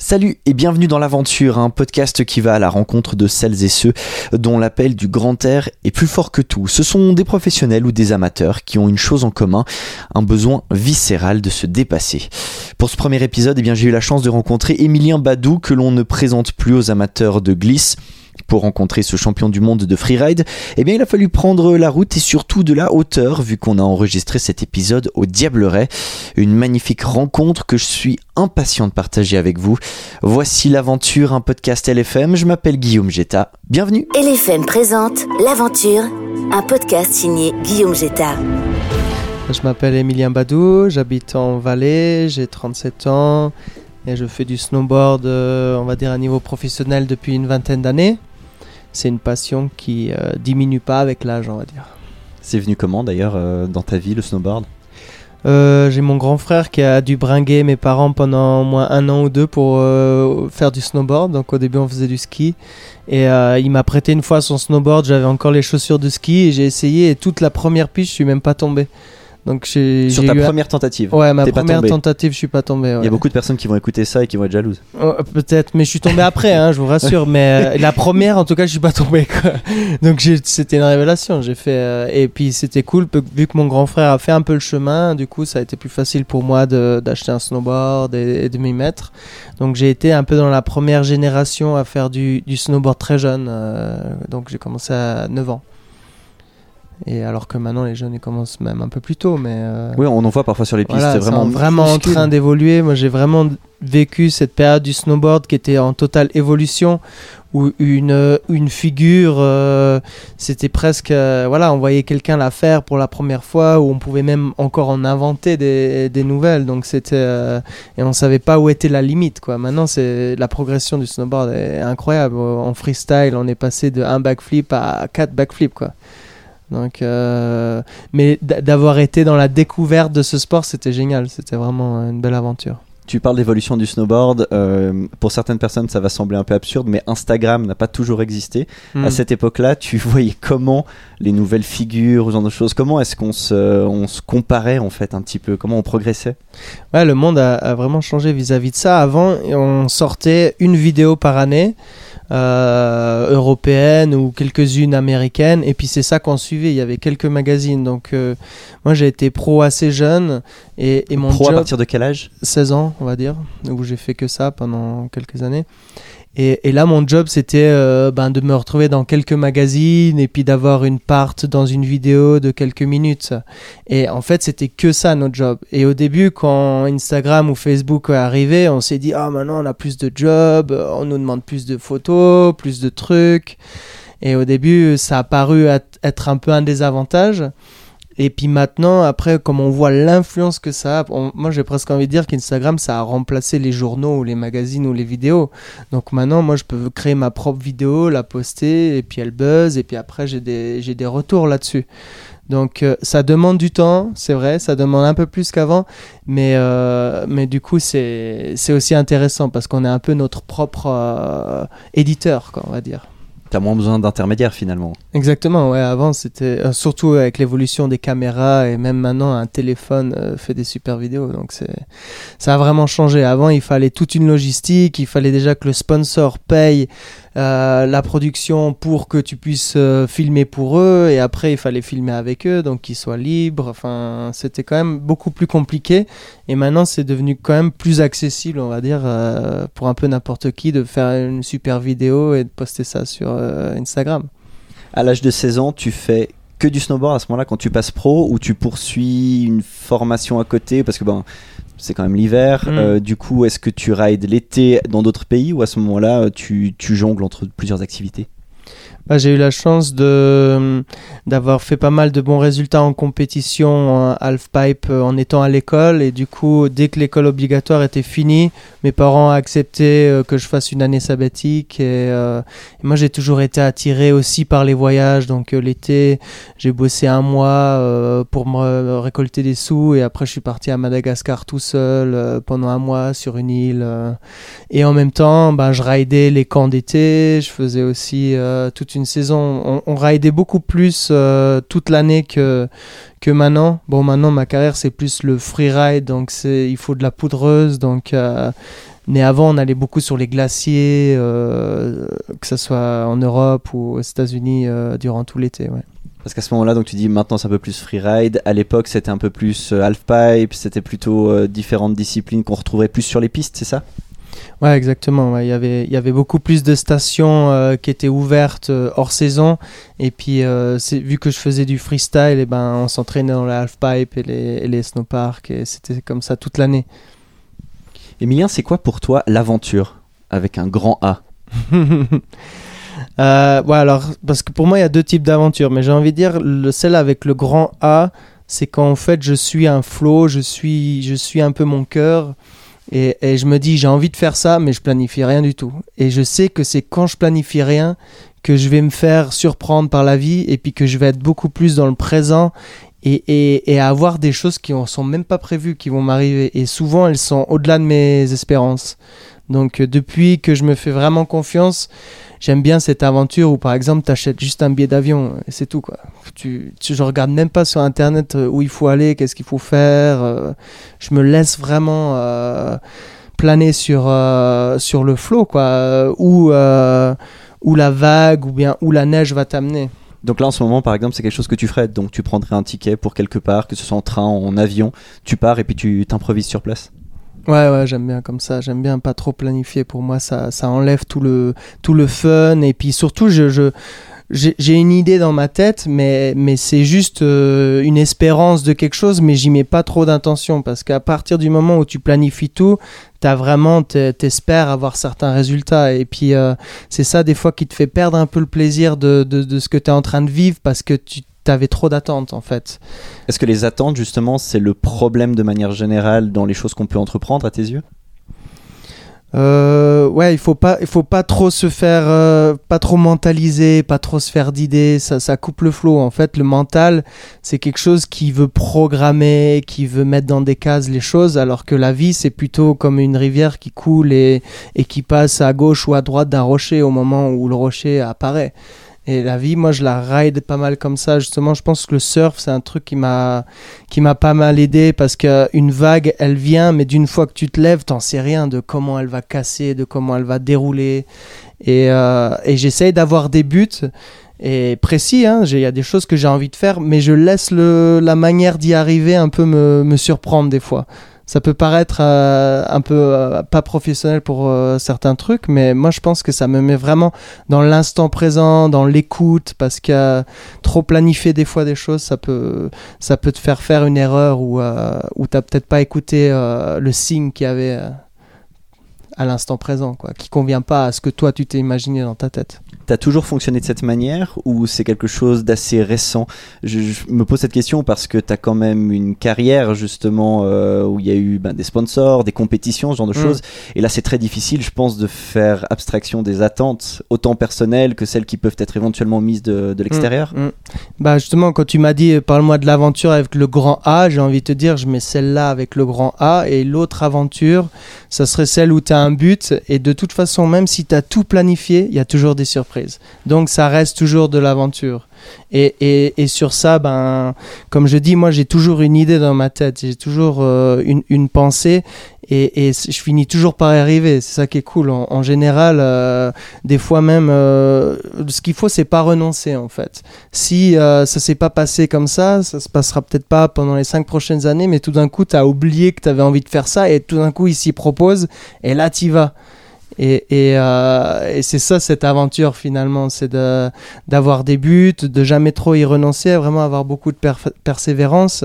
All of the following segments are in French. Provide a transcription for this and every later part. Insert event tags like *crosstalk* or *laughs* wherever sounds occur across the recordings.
Salut et bienvenue dans l'aventure, un podcast qui va à la rencontre de celles et ceux dont l'appel du grand air est plus fort que tout. Ce sont des professionnels ou des amateurs qui ont une chose en commun, un besoin viscéral de se dépasser. Pour ce premier épisode, eh bien, j'ai eu la chance de rencontrer Emilien Badou que l'on ne présente plus aux amateurs de glisse. Pour rencontrer ce champion du monde de freeride, eh bien, il a fallu prendre la route et surtout de la hauteur, vu qu'on a enregistré cet épisode au Diableret. Une magnifique rencontre que je suis impatient de partager avec vous. Voici l'aventure, un podcast LFM. Je m'appelle Guillaume Jetta. Bienvenue. LFM présente L'aventure, un podcast signé Guillaume Jetta. Je m'appelle Emilien Badou, j'habite en Valais, j'ai 37 ans et je fais du snowboard, euh, on va dire, à niveau professionnel depuis une vingtaine d'années c'est une passion qui euh, diminue pas avec l'âge, on va dire. C'est venu comment d'ailleurs euh, dans ta vie le snowboard? Euh, J'ai mon grand frère qui a dû bringuer mes parents pendant au moins un an ou deux pour faire du snowboard. Donc au début on faisait du ski et il m'a prêté une fois son snowboard. J'avais encore les chaussures de ski et j'ai essayé et toute la première piste je suis même pas tombé. Donc Sur ta première tentative Ouais, ma première tentative, je suis pas tombé. Il y a beaucoup de personnes qui vont écouter ça et qui vont être jalouses. Oh, peut-être, mais je suis tombé après, hein, je vous rassure. mais euh, la première, en tout cas, je suis pas tombé. Donc c'était une révélation. J'ai fait euh, et puis c'était cool vu que mon grand frère a fait un peu le chemin. Du coup, ça a été plus facile pour moi d'acheter un snowboard et, de m'y mettre. Donc j'ai été un peu dans la première génération à faire du, snowboard très jeune. Euh, donc j'ai commencé à 9 ans. Et alors que maintenant les jeunes ils commencent même un peu plus tôt, mais euh, oui, on en voit parfois sur les pistes. c'est vraiment vraiment en train d'évoluer. Moi, j'ai vraiment vécu cette période du snowboard qui était en totale évolution, où une une figure, euh, c'était presque euh, voilà, on voyait quelqu'un la faire pour la première fois, où on pouvait même encore en inventer des, des nouvelles. Donc c'était et on savait pas où était la limite quoi. Maintenant, c'est la progression du snowboard est incroyable. En freestyle, on est passé de un backflip à quatre backflips quoi. Donc, euh, mais d'avoir été dans la découverte de ce sport, c'était génial. C'était vraiment une belle aventure. Tu parles d'évolution du snowboard. Euh, pour certaines personnes, ça va sembler un peu absurde, mais Instagram n'a pas toujours existé. À hmm. cette époque-là, tu *laughs* voyais comment les nouvelles figures, ce genre de choses, comment est-ce qu'on se, on se comparait en fait un petit peu, comment on progressait? Ouais, le monde a, a vraiment changé vis-à-vis -vis de ça. Avant, on sortait une vidéo par année. Euh, européennes ou quelques-unes américaines. Et puis c'est ça qu'on suivait. Il y avait quelques magazines. Donc euh, moi j'ai été pro assez jeune. Et, et mon pro à partir de quel âge? 16 ans, on va dire. Où j'ai fait que ça pendant quelques années. Et, là, mon job, c'était euh, ben, de me retrouver dans quelques magazines et puis d'avoir une part dans une vidéo de quelques minutes. Et en fait, c'était que ça, notre job. Et au début, quand Instagram ou Facebook est arrivé, on s'est dit, ah, maintenant, on a plus de jobs, on nous demande plus de photos, plus de trucs. Et au début, ça a paru être un peu un désavantage. Et puis maintenant, après, comme on voit l'influence que ça a, moi j'ai presque envie de dire qu'Instagram, ça a remplacé les journaux ou les magazines ou les vidéos. Donc maintenant, moi je peux créer ma propre vidéo, la poster, et puis elle buzz, et puis après j'ai des, des retours là-dessus. Donc euh, ça demande du temps, c'est vrai, ça demande un peu plus qu'avant, mais, euh, mais du coup c'est, c'est aussi intéressant parce qu'on est un peu notre propre euh, éditeur, quoi, on va dire. T'as moins besoin d'intermédiaires finalement. Exactement, ouais. Avant, c'était euh, surtout avec l'évolution des caméras et même maintenant, un téléphone euh, fait des super vidéos. Donc, ça a vraiment changé. Avant, il fallait toute une logistique. Il fallait déjà que le sponsor paye euh, la production pour que tu puisses filmer pour eux et après il fallait filmer avec eux donc qu'ils soient libres enfin c'était quand même beaucoup plus compliqué et maintenant c'est devenu quand même plus accessible on va dire pour un peu n'importe qui de faire une super vidéo et de poster ça sur Instagram à l'âge de 16 ans tu fais que du snowboard à ce moment-là quand tu passes pro ou tu poursuis une formation à côté parce que ben c'est quand même l'hiver. Mm. Euh, du coup, est-ce que tu rides l'été dans d'autres pays ou à ce moment-là, tu, tu jongles entre plusieurs activités? Bah, j'ai eu la chance de d'avoir fait pas mal de bons résultats en compétition en halfpipe euh, en étant à l'école. Et du coup dès que l'école obligatoire était finie mes parents euh, que je fasse une année sabbatique. Et, euh, moi j'ai toujours été attiré aussi par les voyages. Donc l'été j'ai bossé un mois pour me récolter des sous. Et après je suis parti à Madagascar tout seul pendant un mois sur une île et en même temps bah, je raidais les camps d'été. Je faisais aussi toute une une saison. On, on beaucoup plus euh, toute l'année que, que maintenant. Bon, maintenant, ma carrière, c'est plus le freeride, donc il faut de la poudreuse. Donc, euh, Mais avant, on allait beaucoup sur les glaciers, euh, que ce soit en Europe ou aux États-Unis durant tout l'été. Ouais. Parce qu'à ce moment-là, donc tu dis maintenant c'est un peu plus freeride. À l'époque, c'était un peu plus halfpipe. C'était plutôt différentes disciplines qu'on retrouverait plus sur les pistes, c'est ça? Ouais, exactement. ouais. Il, y avait, il y avait beaucoup plus de stations euh, qui étaient ouvertes euh, hors saison. Et puis, euh, vu que je faisais du freestyle, et ben, on s'entraînait dans les halfpipe et les, et les snowparks. Et c'était comme ça toute l'année. Emilien, c'est quoi pour toi l'aventure avec un grand A? *laughs* Ouais, alors, parce que pour moi, il y a deux types d'aventures, mais j'ai envie de dire, le, celle avec le grand A, c'est quand en fait je suis un flow, je suis, je suis un peu mon cœur, et, je me dis, j'ai envie de faire ça, mais je planifie rien du tout. Et je sais que c'est quand je planifie rien que je vais me faire surprendre par la vie, et puis que je vais être beaucoup plus dans le présent. Et, et, et avoir des choses qui ne sont même pas prévues, qui vont m'arriver. Et souvent, elles sont au-delà de mes espérances. Donc, euh, depuis que je me fais vraiment confiance, j'aime bien cette aventure où par exemple tu achètes juste un billet d'avion et c'est tout quoi. Tu, tu, je regarde même pas sur internet euh, où il faut aller, qu'est-ce qu'il faut faire. euh, je me laisse vraiment euh, planer sur, euh, sur le flot quoi, euh, euh, où la vague ou bien où la neige va t'amener. Donc là, en ce moment, par exemple, c'est quelque chose que tu ferais. Donc tu prendrais un ticket pour quelque part, que ce soit en train, en avion, tu pars et puis tu t'improvises sur place? Ouais, ouais, j'aime bien comme ça. J'aime bien pas trop planifier. Pour moi, ça, ça enlève tout le, tout le fun. Et puis surtout, je, je, j'ai une idée dans ma tête, mais, mais c'est juste euh, une espérance de quelque chose, mais j'y mets pas trop d'intention. Parce qu'à partir du moment où tu planifies tout, t'as vraiment, t'es- t'espères avoir certains résultats. Et puis, euh, c'est ça, des fois, qui te fait perdre un peu le plaisir de, de, de ce que tu es en train de vivre parce que tu avais trop d'attentes, en fait. Est-ce que les attentes, justement, c'est le problème de manière générale dans les choses qu'on peut entreprendre à tes yeux? Euh, ouais, il faut pas, il faut pas trop se faire, euh, pas trop mentaliser, pas trop se faire d'idées. Ça, ça coupe le flow. En fait, le mental, c'est quelque chose qui veut programmer, qui veut mettre dans des cases les choses, alors que la vie, c'est plutôt comme une rivière qui coule et, et qui passe à gauche ou à droite d'un rocher au moment où le rocher apparaît. Et la vie, moi, je la ride pas mal comme ça. Justement, je pense que le surf, c'est un truc qui m'a, qui m'a pas mal aidé parce qu'une vague, elle vient, mais d'une fois que tu te lèves, t'en sais rien de comment elle va casser, de comment elle va dérouler. Et, euh, j'essaye d'avoir des buts et précis. hein. Il y a des choses que j'ai envie de faire, mais je laisse le, la manière d'y arriver un peu me surprendre des fois. Ça peut paraître euh, un peu euh, pas professionnel pour euh, certains trucs, mais moi je pense que ça me met vraiment dans l'instant présent, dans l'écoute, parce que trop planifier des fois des choses, ça peut, ça peut te faire faire une erreur ou où t'as peut-être pas écouté le signe qu'il y avait à l'instant présent, quoi, qui convient pas à ce que toi tu t'es imaginé dans ta tête. T'as toujours fonctionné de cette manière ou c'est quelque chose d'assez récent? Je, je me pose cette question parce que t'as quand même une carrière justement euh, où il y a eu ben, des sponsors, des compétitions, ce genre de Mm. choses. Et là, c'est très difficile, je pense, de faire abstraction des attentes, autant personnelles que celles qui peuvent être éventuellement mises de, de l'extérieur. Mm. Bah justement, quand tu m'as dit euh, parle-moi de l'aventure avec le grand A, j'ai envie de te dire je mets celle-là avec le grand A et l'autre aventure, ça serait celle où tu as un but et de toute façon, même si tu as tout planifié, il y a toujours des surprises. Donc ça reste toujours de l'aventure. Et, et, et sur ça, ben, comme je dis, moi j'ai toujours une idée dans ma tête, j'ai toujours euh, une, une pensée et, et je finis toujours par y arriver. C'est ça qui est cool. En, général, euh, des fois même, euh, ce qu'il faut, c'est pas renoncer en fait. Si ça s'est pas passé comme ça, ça se passera peut-être pas pendant les cinq prochaines années, mais tout d'un coup, tu as oublié que tu avais envie de faire ça et tout d'un coup, il s'y propose et là, tu vas. Euh, et c'est ça cette aventure finalement, c'est d'avoir des buts, de jamais trop y renoncer, vraiment avoir beaucoup de persévérance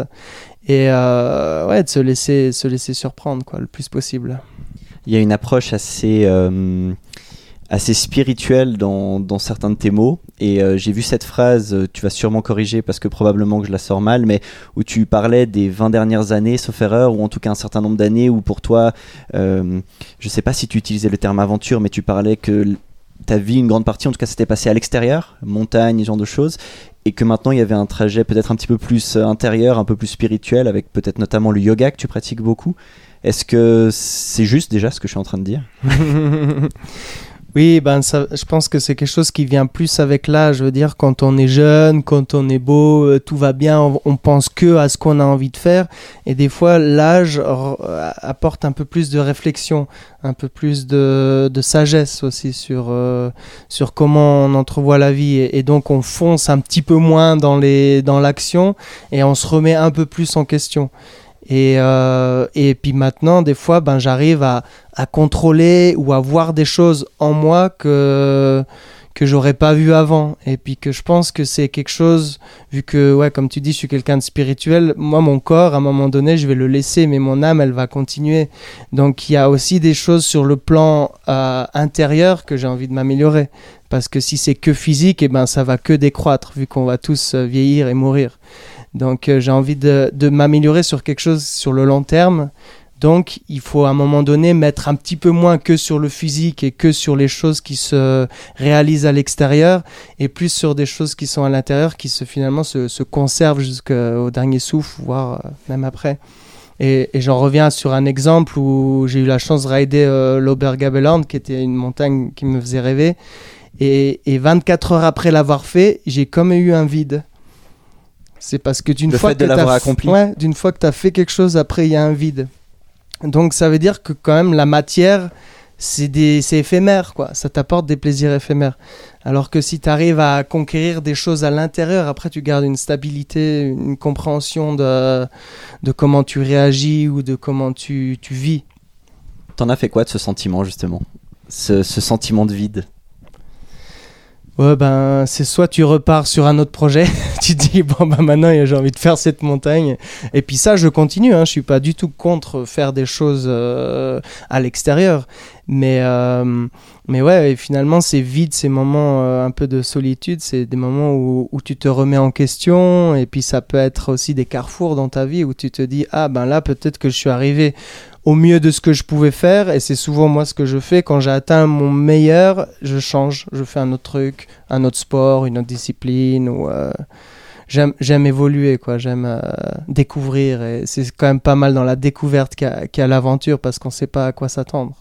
et euh, ouais, de se laisser, se laisser surprendre quoi, le plus possible. Il y a une approche assez, euh, assez spirituelle dans, certains de tes mots. Et euh, j'ai vu cette phrase, euh, tu vas sûrement corriger parce que probablement que je la sors mal, mais où tu parlais des 20 dernières années, sauf erreur, ou en tout cas un certain nombre d'années où pour toi, euh, je sais pas si tu utilisais le terme aventure, mais tu parlais que ta vie, une grande partie, en tout cas, s'était passée à l'extérieur, montagne, ce genre de choses, et que maintenant il y avait un trajet peut-être un petit peu plus euh, intérieur, un peu plus spirituel, avec peut-être notamment le yoga que tu pratiques beaucoup. Est-ce que c'est juste déjà ce que je suis en train de dire? *laughs* Oui, ben ça, je pense que c'est quelque chose qui vient plus avec l'âge. Je veux dire, quand on est jeune, quand on est beau, euh, tout va bien, on, pense que à ce qu'on a envie de faire. Et des fois, l'âge r- apporte un peu plus de réflexion, un peu plus de, de sagesse aussi sur, euh, sur comment on entrevoit la vie. Et, et donc, on fonce un petit peu moins dans les dans l'action et on se remet un peu plus en question. Et, euh, et puis maintenant, des fois, ben, j'arrive à, à contrôler ou à voir des choses en moi que que j'aurais pas vu avant. Et puis que je pense que c'est quelque chose vu que ouais comme tu dis je suis quelqu'un de spirituel moi mon corps à un moment donné je vais le laisser mais mon âme elle va continuer. Donc il y a aussi des choses sur le plan euh, intérieur que j'ai envie de m'améliorer. Parce que si c'est que physique et ben ça va que décroître vu qu'on va tous euh, vieillir et mourir donc euh, j'ai envie de, m'améliorer sur quelque chose sur le long terme donc, il faut à un moment donné mettre un petit peu moins que sur le physique et que sur les choses qui se réalisent à l'extérieur et plus sur des choses qui sont à l'intérieur qui finalement se, se conservent jusqu'au dernier souffle, voire euh, même après. Et, et j'en reviens sur un exemple où j'ai eu la chance de rider euh, l'Obergabeland, qui était une montagne qui me faisait rêver. Et, et 24 heures après l'avoir fait, j'ai comme eu un vide. C'est parce que d'une fois que accompli. ouais, d'une fois que tu as fait quelque chose, après il y a un vide. Donc ça veut dire que quand même la matière, c'est des- c'est éphémère, quoi. Ça t'apporte des plaisirs éphémères. Alors que si tu arrives à conquérir des choses à l'intérieur, après tu gardes une stabilité, une compréhension de, de comment tu réagis ou de comment tu, tu vis. T'en as fait quoi de ce sentiment justement? Ce, ce sentiment de vide? Ouais, ben, c'est soit tu repars sur un autre projet, *laughs* tu dis, bon, ben maintenant j'ai envie de faire cette montagne. Et puis ça, je continue, hein, je suis pas du tout contre faire des choses euh, à l'extérieur. Mais, euh, mais ouais, et finalement, c'est vide, ces moments euh, un peu de solitude, c'est des moments où, où tu te remets en question. Et puis ça peut être aussi des carrefours dans ta vie où tu te dis, ah ben là, peut-être que je suis arrivé au mieux de ce que je pouvais faire et c'est souvent moi ce que je fais quand j'ai atteint mon meilleur je change je fais un autre truc un autre sport une autre discipline ou euh, j'aime évoluer quoi j'aime euh, découvrir et c'est quand même pas mal dans la découverte qu'il y a l'aventure parce qu'on sait pas à quoi s'attendre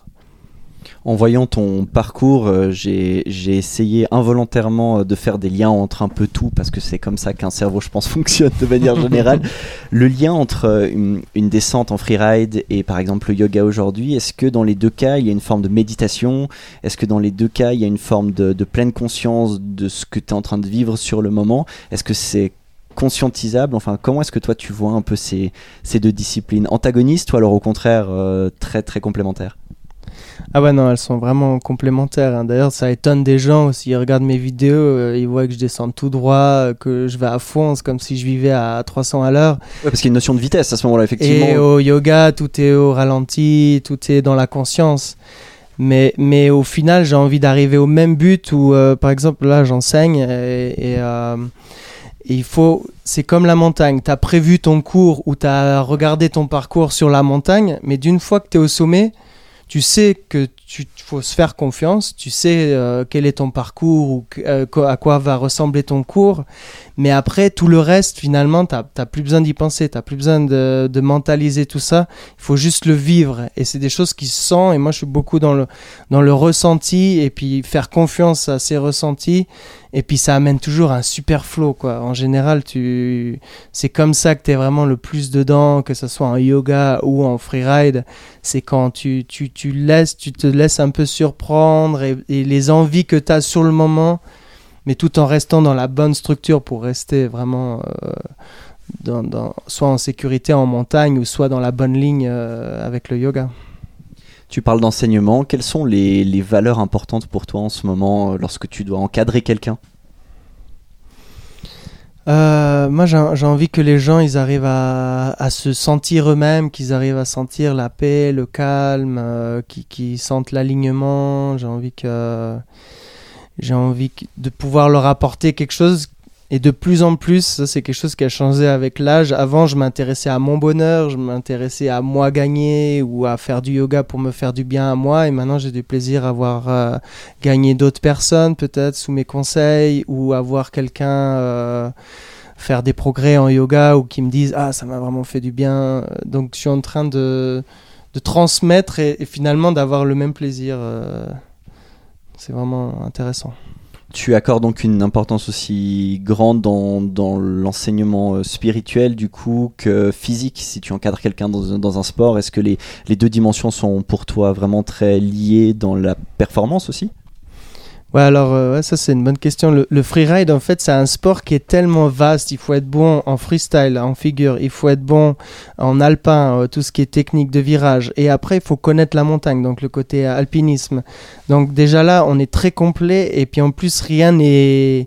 En voyant ton parcours, euh, j'ai j'ai essayé involontairement euh, de faire des liens entre un peu tout, parce que c'est comme ça qu'un cerveau, je pense, *laughs* fonctionne de manière générale. *laughs* le lien entre euh, une, une descente en freeride et par exemple le yoga aujourd'hui, est-ce que dans les deux cas, il y a une forme de méditation? Est-ce que dans les deux cas, il y a une forme de, de pleine conscience de ce que tu es en train de vivre sur le moment? Est-ce que c'est conscientisable? Enfin, comment est-ce que toi tu vois un peu ces, ces deux disciplines? Antagonistes ou alors au contraire euh, très très complémentaires? Ah ouais non elles sont vraiment complémentaires hein. d'ailleurs ça étonne des gens s'ils regardent mes vidéos euh, ils voient que je descends tout droit euh, que je vais à fond c'est comme si je vivais à 300 à l'heure Ouais, parce qu'il y a une notion de vitesse à ce moment-là, effectivement. Et au yoga, tout est au ralenti, tout est dans la conscience. Mais, mais au final, j'ai envie d'arriver au même but où, euh, par exemple, là, j'enseigne et, et, euh, et il faut. C'est comme la montagne. Tu as prévu ton cours ou tu as regardé ton parcours sur la montagne, mais d'une fois que tu es au sommet, tu sais que tu faut se faire confiance, tu sais euh, quel est ton parcours ou euh, à quoi va ressembler ton cours, mais après tout le reste finalement t'as t'as plus besoin d'y penser, t'as plus besoin de, de mentaliser tout ça, il faut juste le vivre et c'est des choses qui se sentent et moi je suis beaucoup dans le dans le ressenti et puis faire confiance à ces ressentis et puis ça amène toujours un super flow quoi. En général tu c'est comme ça que tu es vraiment le plus dedans, que ce soit en yoga ou en freeride c'est quand tu, tu, tu laisses, tu te laisses un peu surprendre et, les envies que tu as sur le moment, mais tout en restant dans la bonne structure pour rester vraiment euh, dans, dans- soit en sécurité en montagne ou soit dans la bonne ligne euh, avec le yoga. Tu parles d'enseignement. Quelles sont les, valeurs importantes pour toi en ce moment euh, lorsque tu dois encadrer quelqu'un? Euh, moi, j'ai envie que les gens, ils arrivent à, se sentir eux-mêmes, qu'ils arrivent à sentir la paix, le calme, euh, qu'ils sentent l'alignement. J'ai envie que j'ai envie de pouvoir leur apporter quelque chose. Et de plus en plus, ça c'est quelque chose qui a changé avec l'âge. Avant, je m'intéressais à mon bonheur, je m'intéressais à moi gagner ou à faire du yoga pour me faire du bien à moi. Et maintenant, j'ai du plaisir à voir euh, gagner d'autres personnes, peut-être sous mes conseils, ou à voir quelqu'un euh, faire des progrès en yoga ou qui me disent Ah, ça m'a vraiment fait du bien. Donc, je suis en train de, transmettre et, et finalement d'avoir le même plaisir. euh, C'est vraiment intéressant. Tu accordes donc une importance aussi grande dans, l'enseignement euh, spirituel du coup que physique si tu encadres quelqu'un dans, un sport. Est-ce que les deux dimensions sont pour toi vraiment très liées dans la performance aussi? Ouais, alors euh, ouais, ça c'est une bonne question. Le, le freeride, en fait, c'est un sport qui est tellement vaste. Il faut être bon en freestyle, en figure. Il faut être bon en alpin, euh, tout ce qui est technique de virage. Et après, il faut connaître la montagne, donc le côté alpinisme. Donc déjà là, on est très complet. Et puis en plus, rien n'est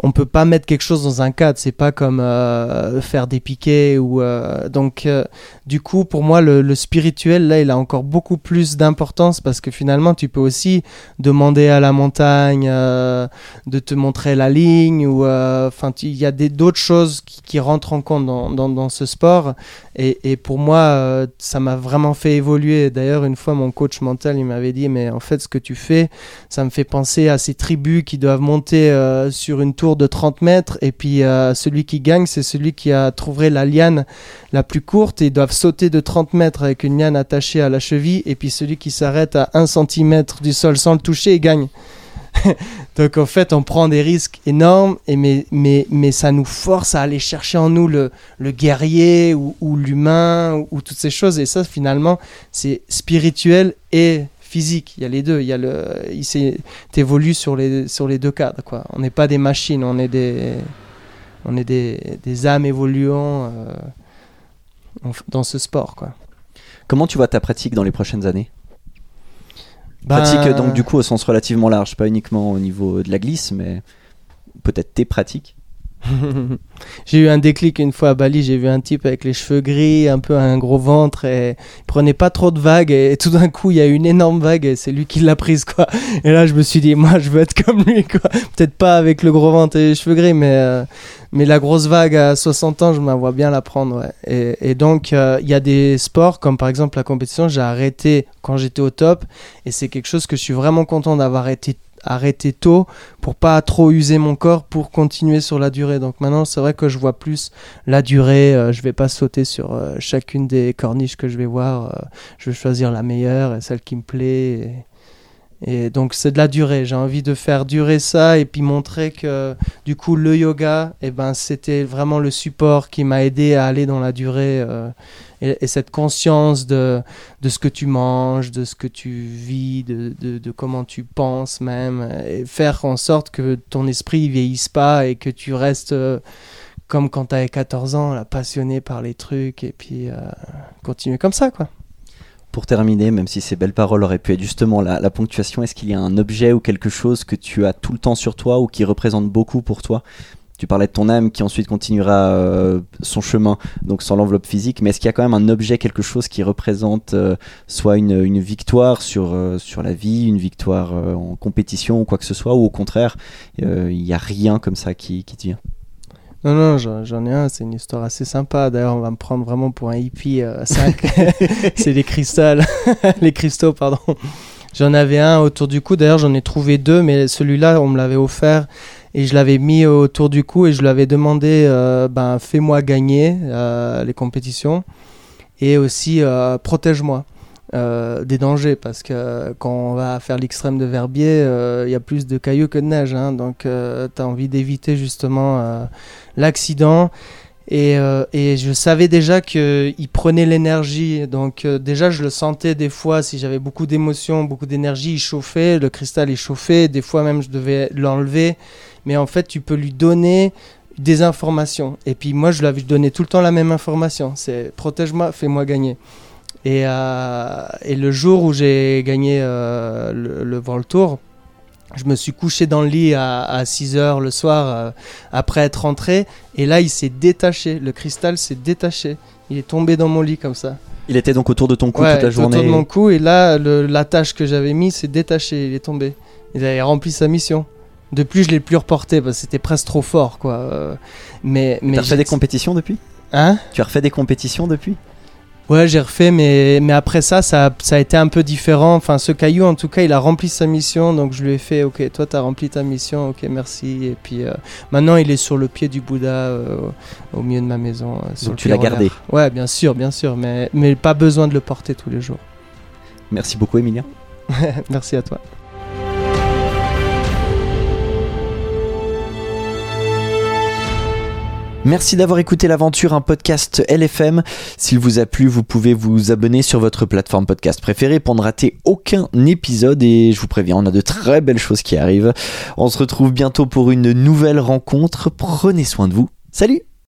on peut pas mettre quelque chose dans un cadre. C'est pas comme euh, faire des piquets ou euh, donc euh, du coup pour moi le, spirituel là il a encore beaucoup plus d'importance parce que finalement tu peux aussi demander à la montagne de te montrer la ligne ou enfin il y a d'autres choses qui, rentrent en compte dans ce sport et, pour moi euh, ça m'a vraiment fait évoluer. D'ailleurs une fois mon coach mental il m'avait dit mais en fait ce que tu fais ça me fait penser à ces tribus qui doivent monter sur une tour de 30 mètres. Et puis euh, celui qui gagne c'est celui qui a trouvé la liane la plus courte. Et ils doivent sauter de 30 mètres avec une liane attachée à la cheville. Et puis celui qui s'arrête à 1 cm du sol sans le toucher il gagne *laughs* donc en fait on prend des risques énormes et mais, mais, mais ça nous force à aller chercher en nous le, le guerrier ou, l'humain ou, ou toutes ces choses et ça finalement c'est spirituel et physique. Il y a les deux. Il y a le, il s'évolue sur les sur les deux cadres. Quoi. On n'est pas des machines. On est des on est des, des âmes évoluant euh, dans ce sport. Quoi. Comment tu vois ta pratique dans les prochaines années? Ben... Pratique donc du coup au sens relativement large, pas uniquement au niveau de la glisse, mais peut-être tes pratiques. J'ai eu un déclic une fois à Bali, j'ai vu un type avec les cheveux gris, un peu un gros ventre et il prenait pas trop de vagues et tout d'un coup il y a eu une énorme vague et c'est lui qui l'a prise quoi. Et là je me suis dit moi je veux être comme lui quoi. Peut-être pas avec le gros ventre et les cheveux gris mais euh, mais la grosse vague à 60 ans je me vois bien la prendre ouais. et, donc il euh, y a des sports comme par exemple la compétition j'ai arrêté quand j'étais au top et c'est quelque chose que je suis vraiment content d'avoir arrêté arrêter tôt pour pas trop user mon corps pour continuer sur la durée. Donc maintenant, c'est vrai que je vois plus la durée. Euh, je vais pas sauter sur euh, chacune des corniches que je vais voir. Euh, je vais choisir la meilleure et celle qui me plaît. Et donc c'est de la durée. J'ai envie de faire durer ça et puis montrer que du coup le yoga, eh ben c'était vraiment le support qui m'a aidé à aller dans la durée. Euh, et, et, cette conscience de, de ce que tu manges, de ce que tu vis, de, de, de comment tu penses même, et faire en sorte que ton esprit vieillisse pas et que tu restes euh, comme quand tu avais 14 ans, là, passionné par les trucs, et puis euh, continuer comme ça, quoi. Pour terminer, même si ces belles paroles auraient pu être justement la, ponctuation, est-ce qu'il y a un objet ou quelque chose que tu as tout le temps sur toi ou qui représente beaucoup pour toi? Tu parlais de ton âme qui ensuite continuera euh, son chemin, donc sans l'enveloppe physique, mais est-ce qu'il y a quand même un objet, quelque chose qui représente euh, soit une, victoire sur, euh, sur la vie, une victoire en compétition ou quoi que ce soit, ou au contraire, il n'y a rien comme ça qui, qui te vient? Non, non, j'en ai un, c'est une histoire assez sympa. D'ailleurs, on va me prendre vraiment pour un hippie à 5. *laughs* *laughs* c'est les cristals, *laughs* les cristaux, pardon. J'en avais un autour du cou. D'ailleurs, j'en ai trouvé deux, mais celui-là, on me l'avait offert et je l'avais mis autour du cou et je lui avais demandé euh, ben, fais-moi gagner euh, les compétitions et aussi euh, protège-moi. Euh, des dangers parce que quand on va faire l'extrême de Verbier, il euh, y a plus de cailloux que de neige, hein, donc euh, tu as envie d'éviter justement l'accident. Et, et, je savais déjà qu'il prenait l'énergie, donc déjà je le sentais des fois, si j'avais beaucoup d'émotions, beaucoup d'énergie, il chauffait, le cristal il chauffait, des fois même je devais l'enlever, mais en fait tu peux lui donner des informations. Et puis moi je lui avais donné tout le temps la même information, c'est protège-moi, fais-moi gagner. Et, euh, et, le jour où j'ai gagné euh, le, le Tour, je me suis couché dans le lit à, à 6 heures le soir euh, après être rentré. Et là, il s'est détaché. Le cristal s'est détaché. Il est tombé dans mon lit comme ça. Il était donc autour de ton cou ouais, toute la journée autour de mon cou. Et là, le, la tâche que j'avais mis s'est détachée. Il est tombé. Il avait rempli sa mission. Depuis, je l'ai plus reporté parce que c'était presque trop fort. quoi. Euh, mais, mais tu as refait des compétitions depuis? Hein? Tu as refait des compétitions depuis? Ouais, j'ai refait, mais, mais après ça, ça, ça a été un peu différent. Enfin, ce caillou, en tout cas, il a rempli sa mission. Donc, je lui ai fait, OK, toi, tu as rempli ta mission. OK, merci. Et puis, euh, maintenant, il est sur le pied du Bouddha euh, au milieu de ma maison. Euh, donc, tu l'as gardé Ouais, bien sûr, bien sûr. Mais, mais pas besoin de le porter tous les jours. Merci beaucoup, Emilien. *laughs* merci à toi. Merci d'avoir écouté l'aventure, un podcast LFM. S'il vous a plu, vous pouvez vous abonner sur votre plateforme podcast préférée pour ne rater aucun épisode. Et je vous préviens, on a de très belles choses qui arrivent. On se retrouve bientôt pour une nouvelle rencontre. Prenez soin de vous. Salut